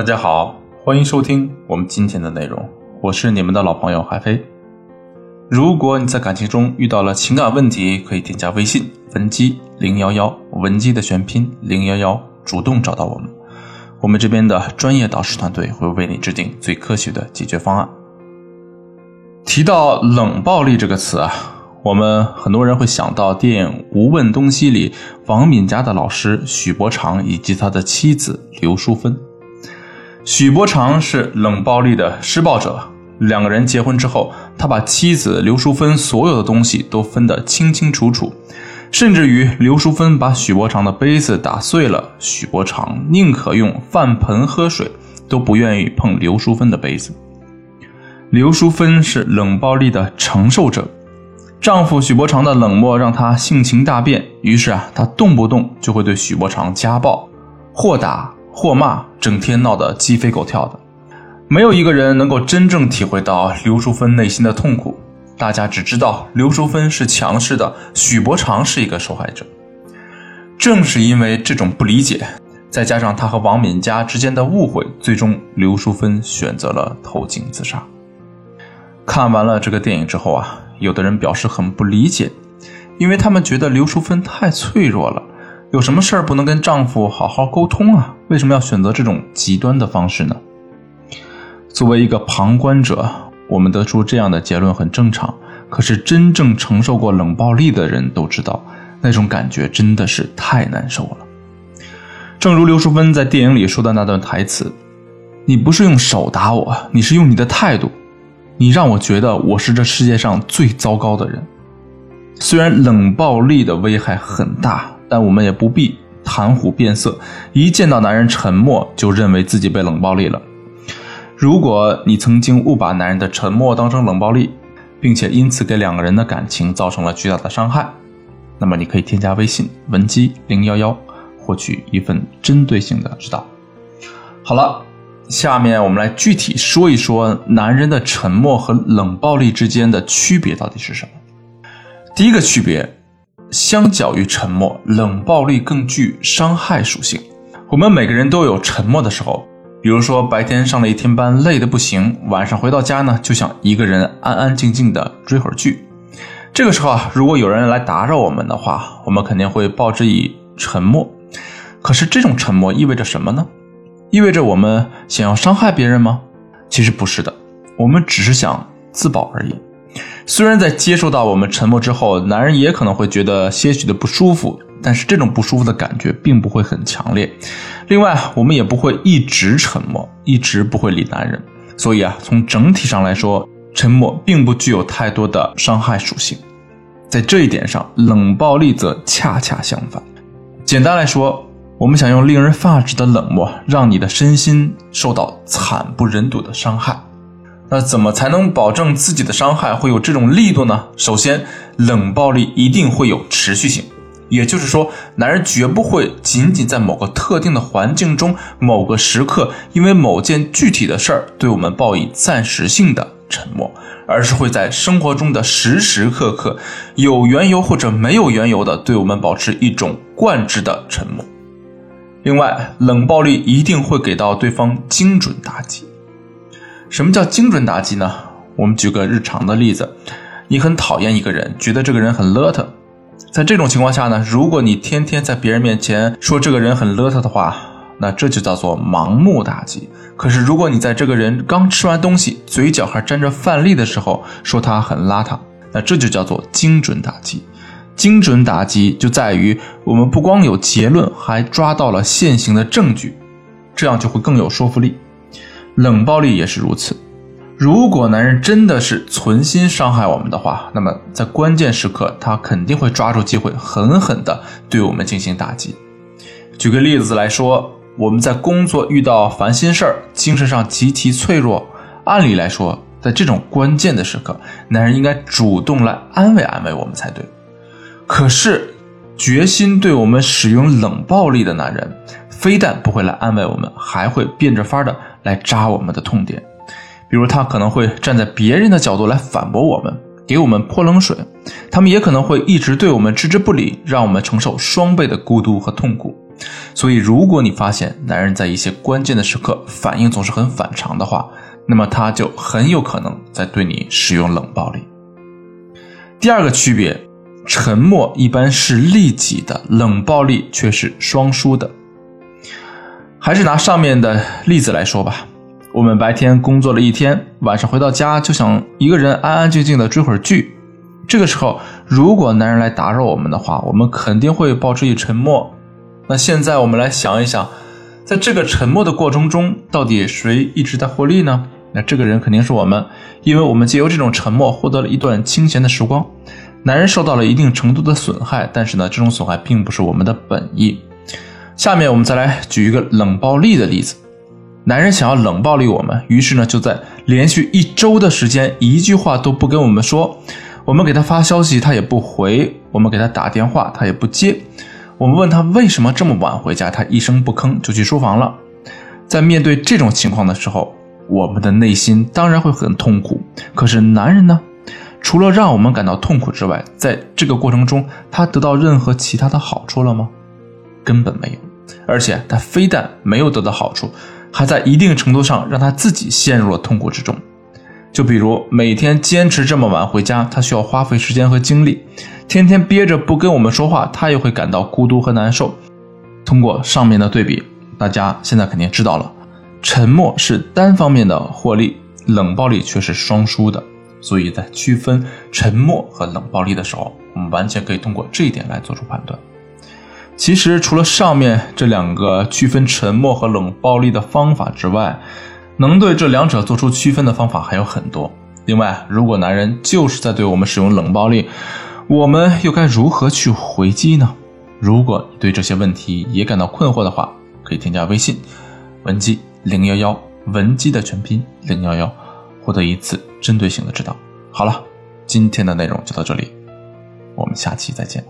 大家好，欢迎收听我们今天的内容，我是你们的老朋友海飞。如果你在感情中遇到了情感问题，可以添加微信文姬零幺幺，文姬的全拼零幺幺，主动找到我们，我们这边的专业导师团队会为你制定最科学的解决方案。提到冷暴力这个词啊，我们很多人会想到电影《无问东西》里王敏家的老师许伯常以及他的妻子刘淑芬。许伯常是冷暴力的施暴者。两个人结婚之后，他把妻子刘淑芬所有的东西都分得清清楚楚，甚至于刘淑芬把许伯常的杯子打碎了，许伯常宁可用饭盆喝水，都不愿意碰刘淑芬的杯子。刘淑芬是冷暴力的承受者，丈夫许伯常的冷漠让她性情大变，于是啊，她动不动就会对许伯常家暴，或打。或骂，整天闹得鸡飞狗跳的，没有一个人能够真正体会到刘淑芬内心的痛苦。大家只知道刘淑芬是强势的，许伯常是一个受害者。正是因为这种不理解，再加上他和王敏佳之间的误会，最终刘淑芬选择了投井自杀。看完了这个电影之后啊，有的人表示很不理解，因为他们觉得刘淑芬太脆弱了。有什么事儿不能跟丈夫好好沟通啊？为什么要选择这种极端的方式呢？作为一个旁观者，我们得出这样的结论很正常。可是真正承受过冷暴力的人都知道，那种感觉真的是太难受了。正如刘淑芬在电影里说的那段台词：“你不是用手打我，你是用你的态度，你让我觉得我是这世界上最糟糕的人。”虽然冷暴力的危害很大。但我们也不必谈虎变色，一见到男人沉默就认为自己被冷暴力了。如果你曾经误把男人的沉默当成冷暴力，并且因此给两个人的感情造成了巨大的伤害，那么你可以添加微信文姬零幺幺，获取一份针对性的指导。好了，下面我们来具体说一说男人的沉默和冷暴力之间的区别到底是什么。第一个区别。相较于沉默，冷暴力更具伤害属性。我们每个人都有沉默的时候，比如说白天上了一天班，累得不行，晚上回到家呢，就想一个人安安静静的追会儿剧。这个时候啊，如果有人来打扰我们的话，我们肯定会报之以沉默。可是这种沉默意味着什么呢？意味着我们想要伤害别人吗？其实不是的，我们只是想自保而已。虽然在接受到我们沉默之后，男人也可能会觉得些许的不舒服，但是这种不舒服的感觉并不会很强烈。另外，我们也不会一直沉默，一直不会理男人。所以啊，从整体上来说，沉默并不具有太多的伤害属性。在这一点上，冷暴力则恰恰相反。简单来说，我们想用令人发指的冷漠，让你的身心受到惨不忍睹的伤害。那怎么才能保证自己的伤害会有这种力度呢？首先，冷暴力一定会有持续性，也就是说，男人绝不会仅仅在某个特定的环境中、某个时刻，因为某件具体的事儿对我们报以暂时性的沉默，而是会在生活中的时时刻刻，有缘由或者没有缘由的对我们保持一种惯制的沉默。另外，冷暴力一定会给到对方精准打击。什么叫精准打击呢？我们举个日常的例子，你很讨厌一个人，觉得这个人很邋遢，在这种情况下呢，如果你天天在别人面前说这个人很邋遢的话，那这就叫做盲目打击。可是如果你在这个人刚吃完东西，嘴角还沾着饭粒的时候说他很邋遢，那这就叫做精准打击。精准打击就在于我们不光有结论，还抓到了现行的证据，这样就会更有说服力。冷暴力也是如此。如果男人真的是存心伤害我们的话，那么在关键时刻，他肯定会抓住机会，狠狠地对我们进行打击。举个例子来说，我们在工作遇到烦心事儿，精神上极其脆弱。按理来说，在这种关键的时刻，男人应该主动来安慰安慰我们才对。可是，决心对我们使用冷暴力的男人，非但不会来安慰我们，还会变着法儿的。来扎我们的痛点，比如他可能会站在别人的角度来反驳我们，给我们泼冷水；他们也可能会一直对我们置之不理，让我们承受双倍的孤独和痛苦。所以，如果你发现男人在一些关键的时刻反应总是很反常的话，那么他就很有可能在对你使用冷暴力。第二个区别，沉默一般是利己的，冷暴力却是双输的。还是拿上面的例子来说吧，我们白天工作了一天，晚上回到家就想一个人安安静静的追会儿剧。这个时候，如果男人来打扰我们的话，我们肯定会保持以沉默。那现在我们来想一想，在这个沉默的过程中，到底谁一直在获利呢？那这个人肯定是我们，因为我们借由这种沉默获得了一段清闲的时光。男人受到了一定程度的损害，但是呢，这种损害并不是我们的本意。下面我们再来举一个冷暴力的例子。男人想要冷暴力我们，于是呢就在连续一周的时间，一句话都不跟我们说。我们给他发消息，他也不回；我们给他打电话，他也不接。我们问他为什么这么晚回家，他一声不吭就去书房了。在面对这种情况的时候，我们的内心当然会很痛苦。可是男人呢？除了让我们感到痛苦之外，在这个过程中，他得到任何其他的好处了吗？根本没有。而且他非但没有得到好处，还在一定程度上让他自己陷入了痛苦之中。就比如每天坚持这么晚回家，他需要花费时间和精力；天天憋着不跟我们说话，他也会感到孤独和难受。通过上面的对比，大家现在肯定知道了，沉默是单方面的获利，冷暴力却是双输的。所以在区分沉默和冷暴力的时候，我们完全可以通过这一点来做出判断。其实，除了上面这两个区分沉默和冷暴力的方法之外，能对这两者做出区分的方法还有很多。另外，如果男人就是在对我们使用冷暴力，我们又该如何去回击呢？如果你对这些问题也感到困惑的话，可以添加微信文姬零幺幺，文姬的全拼零幺幺，获得一次针对性的指导。好了，今天的内容就到这里，我们下期再见。